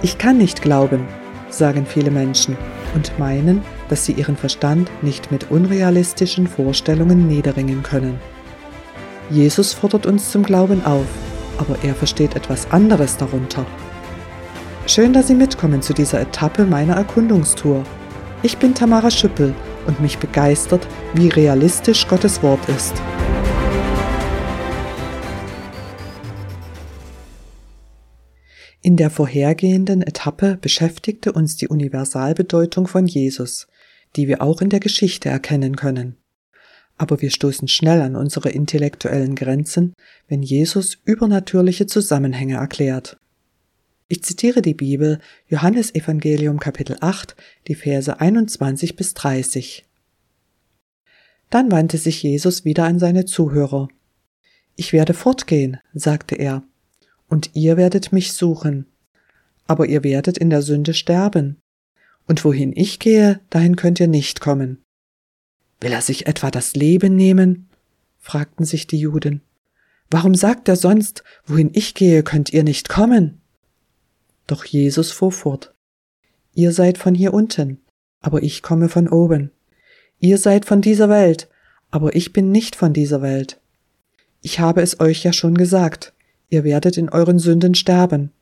Ich kann nicht glauben, sagen viele Menschen und meinen, dass sie ihren Verstand nicht mit unrealistischen Vorstellungen niederringen können. Jesus fordert uns zum Glauben auf, aber er versteht etwas anderes darunter. Schön, dass Sie mitkommen zu dieser Etappe meiner Erkundungstour. Ich bin Tamara Schüppel und mich begeistert, wie realistisch Gottes Wort ist. In der vorhergehenden Etappe beschäftigte uns die Universalbedeutung von Jesus, die wir auch in der Geschichte erkennen können. Aber wir stoßen schnell an unsere intellektuellen Grenzen, wenn Jesus übernatürliche Zusammenhänge erklärt. Ich zitiere die Bibel, Johannes Evangelium Kapitel 8, die Verse 21 bis 30. Dann wandte sich Jesus wieder an seine Zuhörer. Ich werde fortgehen, sagte er, und ihr werdet mich suchen. Aber ihr werdet in der Sünde sterben. Und wohin ich gehe, dahin könnt ihr nicht kommen. Will er sich etwa das Leben nehmen? fragten sich die Juden. Warum sagt er sonst, wohin ich gehe, könnt ihr nicht kommen? Doch Jesus fuhr fort. Ihr seid von hier unten, aber ich komme von oben. Ihr seid von dieser Welt, aber ich bin nicht von dieser Welt. Ich habe es euch ja schon gesagt, ihr werdet in euren Sünden sterben.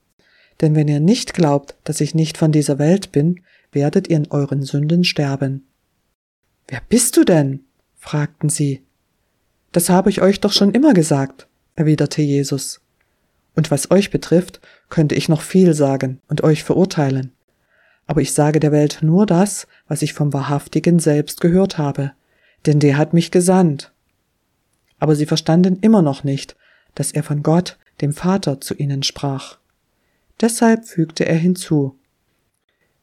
Denn wenn ihr nicht glaubt, dass ich nicht von dieser Welt bin, werdet ihr in euren Sünden sterben. Wer bist du denn? fragten sie. Das habe ich euch doch schon immer gesagt, erwiderte Jesus. Und was euch betrifft, könnte ich noch viel sagen und euch verurteilen. Aber ich sage der Welt nur das, was ich vom Wahrhaftigen selbst gehört habe, denn der hat mich gesandt. Aber sie verstanden immer noch nicht, dass er von Gott, dem Vater, zu ihnen sprach. Deshalb fügte er hinzu,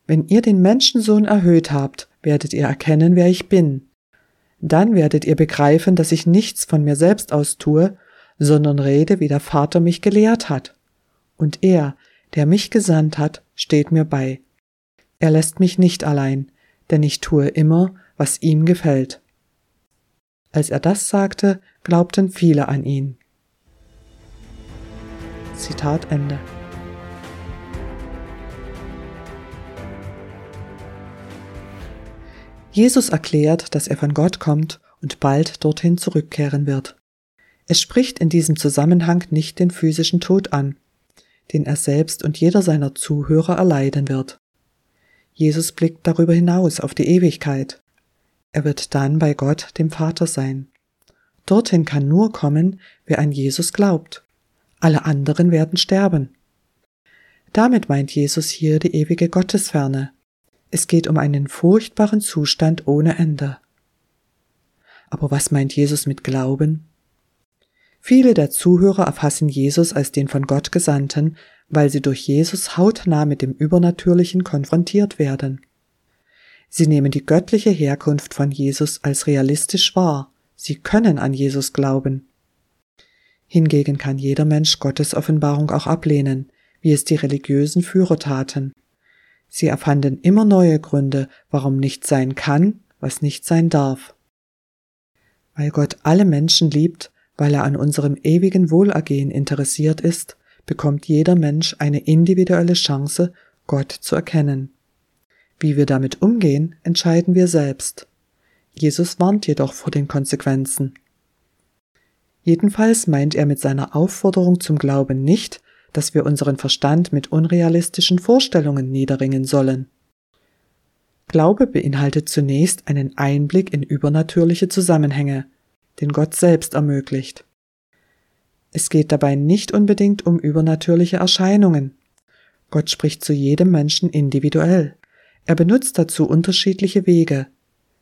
Wenn ihr den Menschensohn erhöht habt, werdet ihr erkennen, wer ich bin. Dann werdet ihr begreifen, dass ich nichts von mir selbst aus tue, sondern rede, wie der Vater mich gelehrt hat. Und er, der mich gesandt hat, steht mir bei. Er lässt mich nicht allein, denn ich tue immer, was ihm gefällt. Als er das sagte, glaubten viele an ihn. Zitat Ende. Jesus erklärt, dass er von Gott kommt und bald dorthin zurückkehren wird. Es spricht in diesem Zusammenhang nicht den physischen Tod an, den er selbst und jeder seiner Zuhörer erleiden wird. Jesus blickt darüber hinaus auf die Ewigkeit. Er wird dann bei Gott, dem Vater sein. Dorthin kann nur kommen, wer an Jesus glaubt. Alle anderen werden sterben. Damit meint Jesus hier die ewige Gottesferne. Es geht um einen furchtbaren Zustand ohne Ende. Aber was meint Jesus mit Glauben? Viele der Zuhörer erfassen Jesus als den von Gott Gesandten, weil sie durch Jesus hautnah mit dem Übernatürlichen konfrontiert werden. Sie nehmen die göttliche Herkunft von Jesus als realistisch wahr, sie können an Jesus glauben. Hingegen kann jeder Mensch Gottes Offenbarung auch ablehnen, wie es die religiösen Führer taten. Sie erfanden immer neue Gründe, warum nicht sein kann, was nicht sein darf. Weil Gott alle Menschen liebt, weil er an unserem ewigen Wohlergehen interessiert ist, bekommt jeder Mensch eine individuelle Chance, Gott zu erkennen. Wie wir damit umgehen, entscheiden wir selbst. Jesus warnt jedoch vor den Konsequenzen. Jedenfalls meint er mit seiner Aufforderung zum Glauben nicht, dass wir unseren Verstand mit unrealistischen Vorstellungen niederringen sollen. Glaube beinhaltet zunächst einen Einblick in übernatürliche Zusammenhänge, den Gott selbst ermöglicht. Es geht dabei nicht unbedingt um übernatürliche Erscheinungen. Gott spricht zu jedem Menschen individuell. Er benutzt dazu unterschiedliche Wege,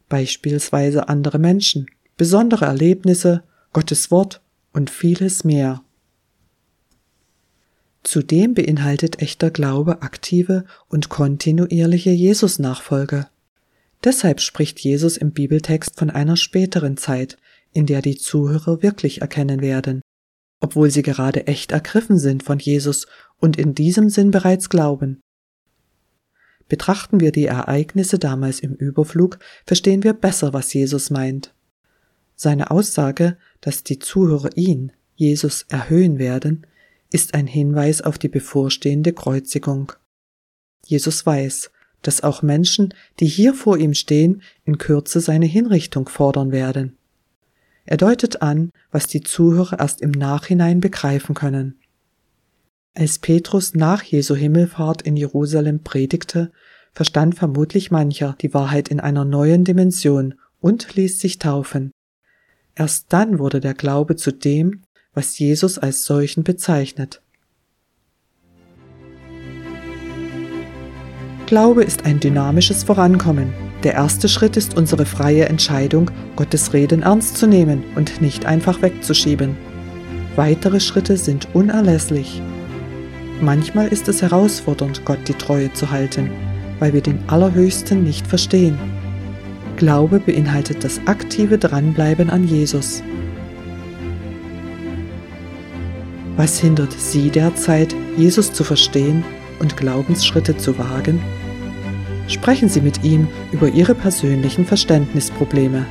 beispielsweise andere Menschen, besondere Erlebnisse, Gottes Wort und vieles mehr. Zudem beinhaltet echter Glaube aktive und kontinuierliche Jesus-Nachfolge. Deshalb spricht Jesus im Bibeltext von einer späteren Zeit, in der die Zuhörer wirklich erkennen werden, obwohl sie gerade echt ergriffen sind von Jesus und in diesem Sinn bereits glauben. Betrachten wir die Ereignisse damals im Überflug, verstehen wir besser, was Jesus meint. Seine Aussage, dass die Zuhörer ihn, Jesus, erhöhen werden, ist ein Hinweis auf die bevorstehende Kreuzigung. Jesus weiß, dass auch Menschen, die hier vor ihm stehen, in Kürze seine Hinrichtung fordern werden. Er deutet an, was die Zuhörer erst im Nachhinein begreifen können. Als Petrus nach Jesu Himmelfahrt in Jerusalem predigte, verstand vermutlich mancher die Wahrheit in einer neuen Dimension und ließ sich taufen. Erst dann wurde der Glaube zu dem, was Jesus als solchen bezeichnet. Glaube ist ein dynamisches Vorankommen. Der erste Schritt ist unsere freie Entscheidung, Gottes Reden ernst zu nehmen und nicht einfach wegzuschieben. Weitere Schritte sind unerlässlich. Manchmal ist es herausfordernd, Gott die Treue zu halten, weil wir den Allerhöchsten nicht verstehen. Glaube beinhaltet das aktive Dranbleiben an Jesus. Was hindert Sie derzeit, Jesus zu verstehen und Glaubensschritte zu wagen? Sprechen Sie mit ihm über Ihre persönlichen Verständnisprobleme.